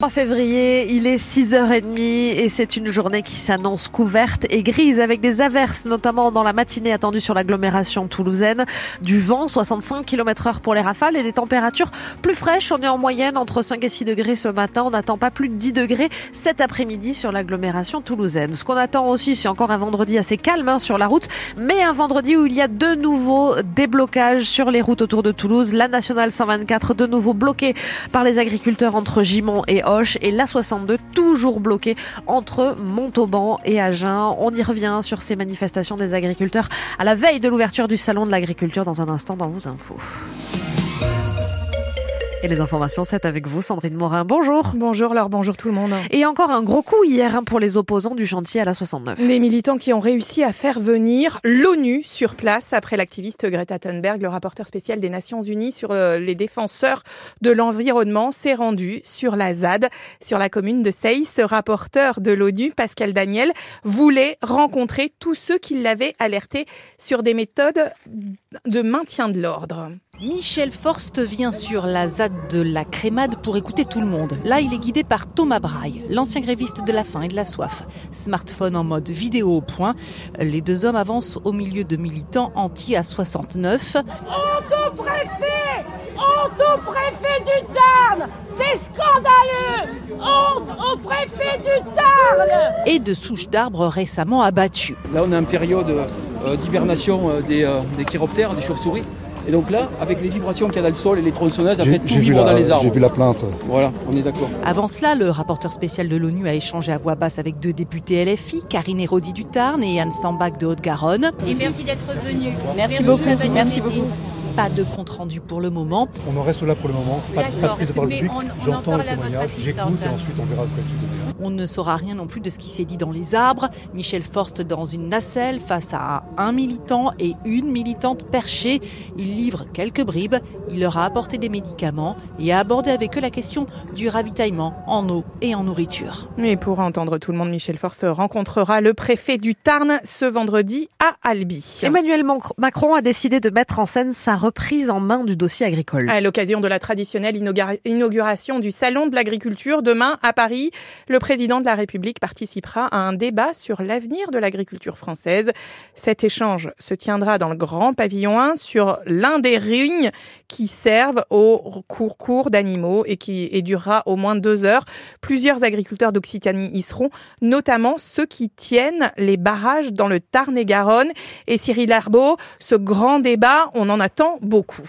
3 février, il est 6h30 et c'est une journée qui s'annonce couverte et grise avec des averses, notamment dans la matinée attendue sur l'agglomération toulousaine. Du vent, 65 km heure pour les rafales et des températures plus fraîches. On est en moyenne entre 5 et 6 degrés ce matin. On n'attend pas plus de 10 degrés cet après-midi sur l'agglomération toulousaine. Ce qu'on attend aussi, c'est encore un vendredi assez calme hein, sur la route, mais un vendredi où il y a de nouveaux déblocages sur les routes autour de Toulouse. La nationale 124 de nouveau bloquée par les agriculteurs entre Gimont et et la 62 toujours bloquée entre Montauban et Agen. On y revient sur ces manifestations des agriculteurs à la veille de l'ouverture du salon de l'agriculture dans un instant dans vos infos. Et les informations, c'est avec vous, Sandrine Morin. Bonjour. Bonjour Laure, bonjour tout le monde. Et encore un gros coup hier hein, pour les opposants du chantier à la 69. Les militants qui ont réussi à faire venir l'ONU sur place après l'activiste Greta Thunberg, le rapporteur spécial des Nations Unies sur euh, les défenseurs de l'environnement, s'est rendu sur la ZAD, sur la commune de Sey. Ce rapporteur de l'ONU, Pascal Daniel, voulait rencontrer tous ceux qui l'avaient alerté sur des méthodes de maintien de l'ordre. Michel Forst vient sur la ZAD de la Crémade pour écouter tout le monde. Là, il est guidé par Thomas Braille, l'ancien gréviste de la faim et de la soif. Smartphone en mode vidéo au point. Les deux hommes avancent au milieu de militants anti à 69. Honte au préfet Honte au préfet du Tarn C'est scandaleux Honte au préfet du Tarn Et de souches d'arbres récemment abattues. Là, on est en période d'hibernation euh, des, euh, des chiroptères, des chauves-souris. Et donc là, avec les vibrations qu'il y a dans le sol et les tronçonneuses, après tout vibre dans les arbres. J'ai vu la plainte. Voilà, on est d'accord. Avant cela, le rapporteur spécial de l'ONU a échangé à voix basse avec deux députés LFI, Karine Hérodi du Tarn et Yann Stambach de Haute-Garonne. Et merci d'être venu. Merci, beaucoup. Merci beaucoup. Pas de compte rendu pour le moment. On en reste là pour le moment. Pas, pas de prise parole publique. J'entends parle le à votre témoignage, j'écoute assistante. et ensuite on verra de quoi il devient. On ne saura rien non plus de ce qui s'est dit dans les arbres. Michel Forst dans une nacelle face à un militant et une militante perchée. Il livre quelques bribes. Il leur a apporté des médicaments et a abordé avec eux la question du ravitaillement en eau et en nourriture. Mais pour entendre tout le monde, Michel Forst rencontrera le préfet du Tarn ce vendredi à Albi. Emmanuel Macron a décidé de mettre en scène sa reprise en main du dossier agricole. À l'occasion de la traditionnelle inaugura- inauguration du Salon de l'agriculture demain à Paris, le président de la République participera à un débat sur l'avenir de l'agriculture française. Cet échange se tiendra dans le grand pavillon 1 sur l'un des rignes qui servent au cours d'animaux et qui et durera au moins deux heures. Plusieurs agriculteurs d'Occitanie y seront, notamment ceux qui tiennent les barrages dans le Tarn-et-Garonne. Et Cyril Arbaud, ce grand débat, on en attend beaucoup.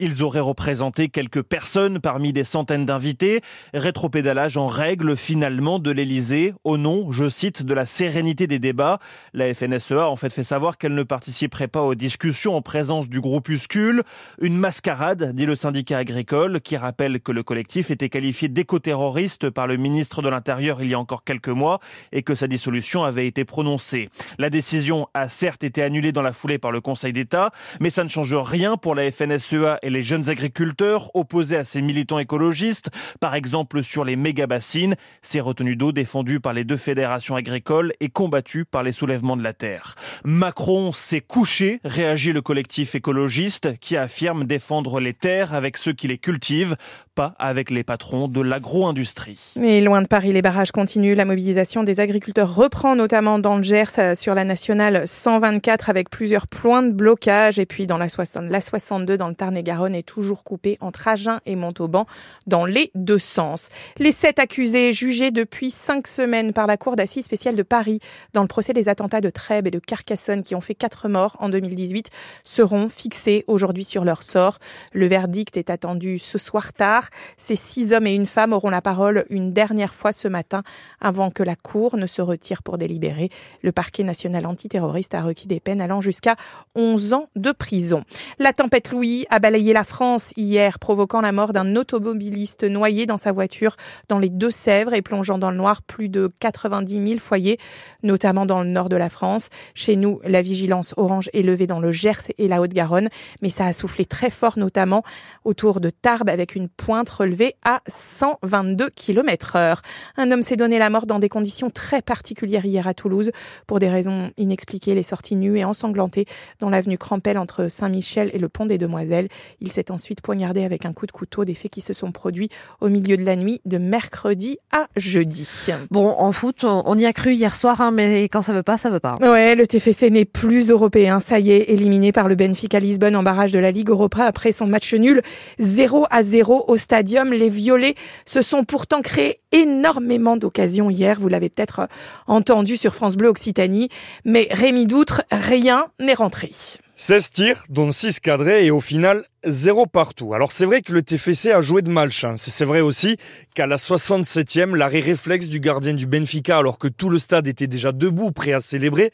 Ils auraient représenté quelques personnes parmi des centaines d'invités. Rétropédalage en règle finalement de l'Elysée au nom, je cite, de la sérénité des débats. La FNSEA en fait fait savoir qu'elle ne participerait pas aux discussions en présence du groupuscule. Une mascarade, dit le syndicat agricole, qui rappelle que le collectif était qualifié d'éco-terroriste par le ministre de l'Intérieur il y a encore quelques mois et que sa dissolution avait été prononcée. La décision a certes été annulée dans la foulée par le Conseil d'État, mais ça ne change rien pour la FNSEA les jeunes agriculteurs opposés à ces militants écologistes, par exemple sur les méga-bassines, ces retenues d'eau défendues par les deux fédérations agricoles et combattues par les soulèvements de la terre. Macron s'est couché, réagit le collectif écologiste qui affirme défendre les terres avec ceux qui les cultivent, pas avec les patrons de l'agro-industrie. Mais loin de Paris, les barrages continuent. La mobilisation des agriculteurs reprend notamment dans le Gers euh, sur la nationale 124 avec plusieurs points de blocage. Et puis dans la, 60, la 62 dans le Tarn-et-Garonne est toujours coupée entre Agen et Montauban dans les deux sens. Les sept accusés jugés depuis cinq semaines par la Cour d'assises spéciale de Paris dans le procès des attentats de Trèbes et de Carcassonne qui ont fait quatre morts en 2018 seront fixés aujourd'hui sur leur sort. Le verdict est attendu ce soir tard. Ces six hommes et une femme auront la parole une dernière fois ce matin avant que la Cour ne se retire pour délibérer. Le parquet national antiterroriste a requis des peines allant jusqu'à 11 ans de prison. La tempête Louis a balayé la France hier, provoquant la mort d'un automobiliste noyé dans sa voiture dans les Deux-Sèvres et plongeant dans le noir plus de 90 000 foyers, notamment dans le nord de la France. Chez nous, la vigilance orange est levée dans le Gers et la Haute-Garonne, mais ça a soufflé très fort, notamment autour de Tarbes, avec une pointe relevée à 122 km heure. Un homme s'est donné la mort dans des conditions très particulières hier à Toulouse. Pour des raisons inexpliquées, les sorties nues et ensanglantées dans l'avenue Crampel entre Saint-Michel et le pont des Demoiselles. Il s'est ensuite poignardé avec un coup de couteau, des faits qui se sont produits au milieu de la nuit de mercredi à jeudi. Bon, en foot, on y a cru hier soir, hein, mais quand ça veut pas, ça veut pas. Ouais, le TFC n'est plus européen. Ça y est, éliminé par le Benfica Lisbonne en barrage de la Ligue Europa après son match nul 0 à 0 au stadium. Les Violets se sont pourtant créés énormément d'occasions hier. Vous l'avez peut-être entendu sur France Bleu Occitanie. Mais Rémi Doutre, rien n'est rentré. 16 tirs, dont 6 cadrés et au final 0 partout. Alors c'est vrai que le TFC a joué de malchance. C'est vrai aussi qu'à la 67e, l'arrêt réflexe du gardien du Benfica, alors que tout le stade était déjà debout, prêt à célébrer,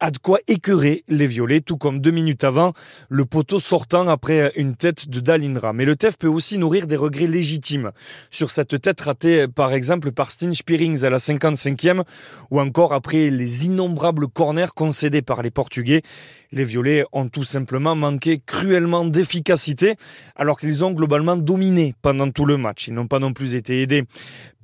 a de quoi écœurer les violets, tout comme deux minutes avant, le poteau sortant après une tête de Dalindra. Mais le TEF peut aussi nourrir des regrets légitimes sur cette tête ratée par exemple par Steen Spierings à la 55e ou encore après les innombrables corners concédés par les Portugais. Les violets ont tout simplement manqué cruellement d'efficacité alors qu'ils ont globalement dominé pendant tout le match. Ils n'ont pas non plus été aidés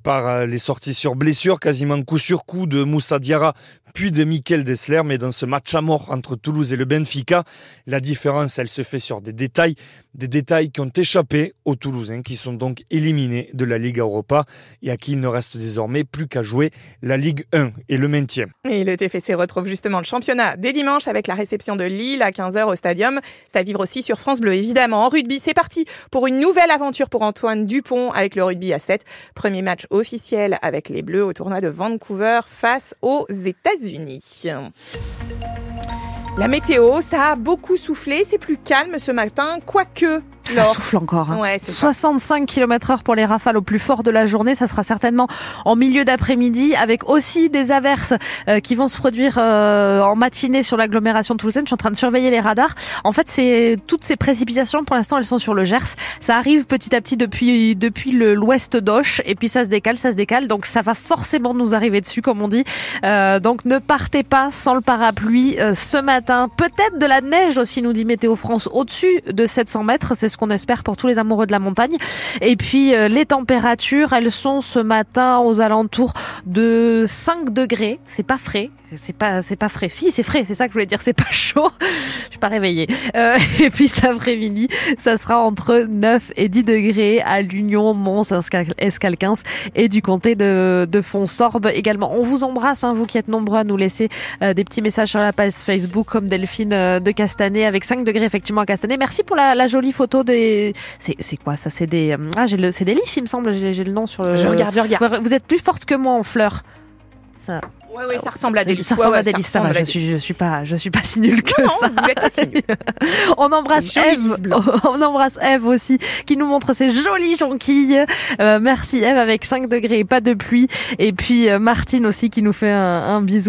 par euh, les sorties sur blessure, quasiment coup sur coup de Moussa Diarra, puis de Mikel Dessler. Mais dans ce match à mort entre Toulouse et le Benfica, la différence, elle se fait sur des détails, des détails qui ont échappé aux Toulousains, qui sont donc éliminés de la Ligue Europa et à qui il ne reste désormais plus qu'à jouer la Ligue 1 et le maintien. Et le TFC retrouve justement le championnat dès dimanche avec la réception de Lille à 15h au Stadium. À vivre aussi sur France Bleu, évidemment. En rugby, c'est parti pour une nouvelle aventure pour Antoine Dupont avec le rugby à 7. Premier match officiel avec les Bleus au tournoi de Vancouver face aux États-Unis. La météo, ça a beaucoup soufflé, c'est plus calme ce matin, quoique ça souffle encore. Hein. Ouais, 65 km heure pour les rafales au plus fort de la journée. Ça sera certainement en milieu d'après-midi avec aussi des averses euh, qui vont se produire euh, en matinée sur l'agglomération toulousaine. Je suis en train de surveiller les radars. En fait, c'est toutes ces précipitations pour l'instant, elles sont sur le Gers. Ça arrive petit à petit depuis depuis l'ouest d'Auch et puis ça se décale, ça se décale. Donc ça va forcément nous arriver dessus, comme on dit. Euh, donc ne partez pas sans le parapluie ce matin. Peut-être de la neige aussi, nous dit Météo France, au-dessus de 700 mètres. C'est ce qu'on espère pour tous les amoureux de la montagne. Et puis euh, les températures, elles sont ce matin aux alentours de 5 degrés. C'est pas frais, c'est pas c'est pas frais. Si, c'est frais, c'est ça que je voulais dire, c'est pas chaud. Je suis pas réveillée. Euh, et puis cet après-midi, ça sera entre 9 et 10 degrés à l'Union Mons Escalquins et du comté de, de Fonsorbe également. On vous embrasse, hein, vous qui êtes nombreux à nous laisser euh, des petits messages sur la page Facebook comme Delphine euh, de Castanet avec 5 degrés effectivement à Castanet. Merci pour la, la jolie photo des c'est c'est quoi ça c'est des ah j'ai le c'est des lys il me semble, j'ai le nom sur le Je regarde, je regarde. Vous êtes plus forte que moi en fleurs. Ça oui, oui, ça ressemble à des Ça ressemble à des listes. Je suis, je suis pas, je suis pas si nulle que ça. Vous êtes pas si nulle. on embrasse Eve. On embrasse Eve aussi, qui nous montre ses jolies jonquilles. Euh, merci Eve avec 5 degrés, pas de pluie. Et puis euh, Martine aussi qui nous fait un, un bisou.